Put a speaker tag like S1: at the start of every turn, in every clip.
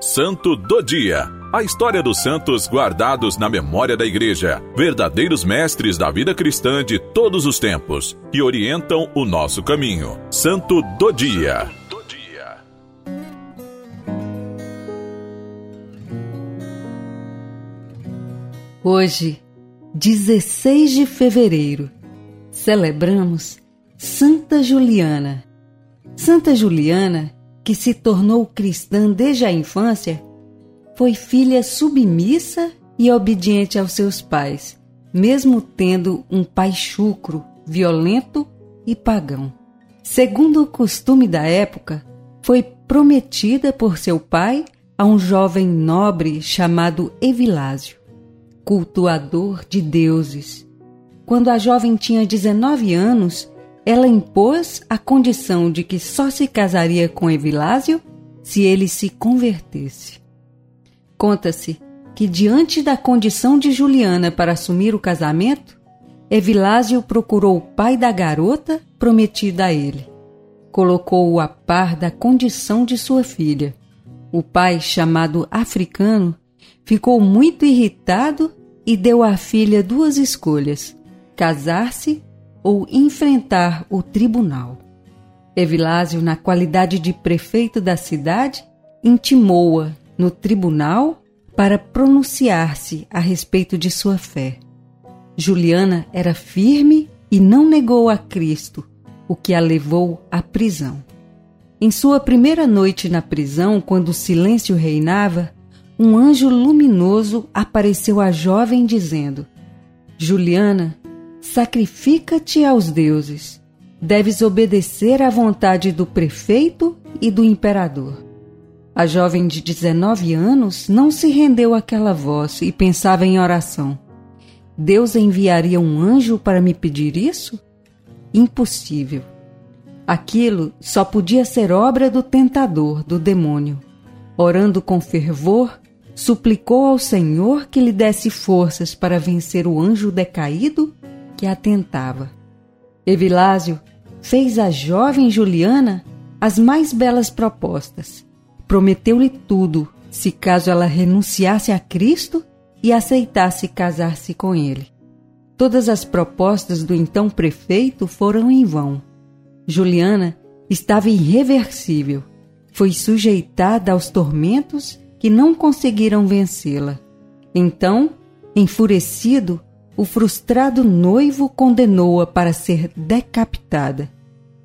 S1: Santo do Dia. A história dos santos guardados na memória da Igreja, verdadeiros mestres da vida cristã de todos os tempos, que orientam o nosso caminho. Santo do Dia.
S2: Hoje, 16 de fevereiro, celebramos Santa Juliana. Santa Juliana, que se tornou cristã desde a infância, foi filha submissa e obediente aos seus pais, mesmo tendo um pai chucro, violento e pagão. Segundo o costume da época, foi prometida por seu pai a um jovem nobre chamado Evilásio, cultuador de deuses. Quando a jovem tinha 19 anos, ela impôs a condição de que só se casaria com Evilásio se ele se convertesse. Conta-se que, diante da condição de Juliana para assumir o casamento, Evilásio procurou o pai da garota prometida a ele. Colocou-o a par da condição de sua filha. O pai, chamado africano, ficou muito irritado e deu à filha duas escolhas: casar-se ou enfrentar o tribunal. Evilásio, na qualidade de prefeito da cidade, intimou-a no tribunal para pronunciar-se a respeito de sua fé. Juliana era firme e não negou a Cristo, o que a levou à prisão. Em sua primeira noite na prisão, quando o silêncio reinava, um anjo luminoso apareceu à jovem dizendo: Juliana, Sacrifica-te aos deuses. Deves obedecer à vontade do prefeito e do imperador. A jovem de 19 anos não se rendeu àquela voz e pensava em oração. Deus enviaria um anjo para me pedir isso? Impossível. Aquilo só podia ser obra do tentador, do demônio. Orando com fervor, suplicou ao Senhor que lhe desse forças para vencer o anjo decaído que atentava. Evilásio fez à jovem Juliana as mais belas propostas. Prometeu-lhe tudo, se caso ela renunciasse a Cristo e aceitasse casar-se com ele. Todas as propostas do então prefeito foram em vão. Juliana estava irreversível. Foi sujeitada aos tormentos que não conseguiram vencê-la. Então, enfurecido, o frustrado noivo condenou-a para ser decapitada.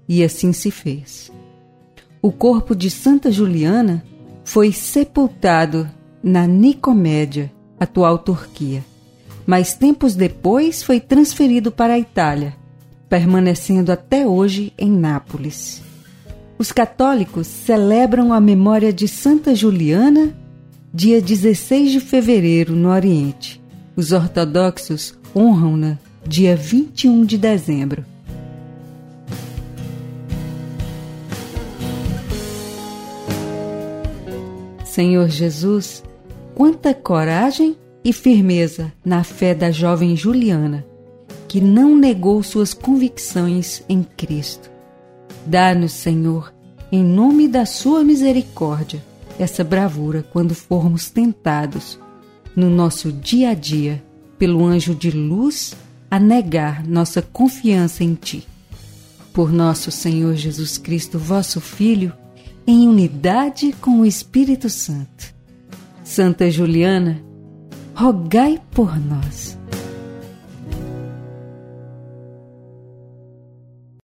S2: E assim se fez. O corpo de Santa Juliana foi sepultado na Nicomédia, atual Turquia, mas tempos depois foi transferido para a Itália, permanecendo até hoje em Nápoles. Os católicos celebram a memória de Santa Juliana dia 16 de fevereiro no Oriente. Os ortodoxos honram-na dia 21 de dezembro. Senhor Jesus, quanta coragem e firmeza na fé da jovem Juliana, que não negou suas convicções em Cristo. Dá-nos, Senhor, em nome da Sua misericórdia, essa bravura quando formos tentados no nosso dia a dia pelo anjo de luz a negar nossa confiança em Ti. Por nosso Senhor Jesus Cristo, vosso Filho, em unidade com o Espírito Santo. Santa Juliana, rogai por nós.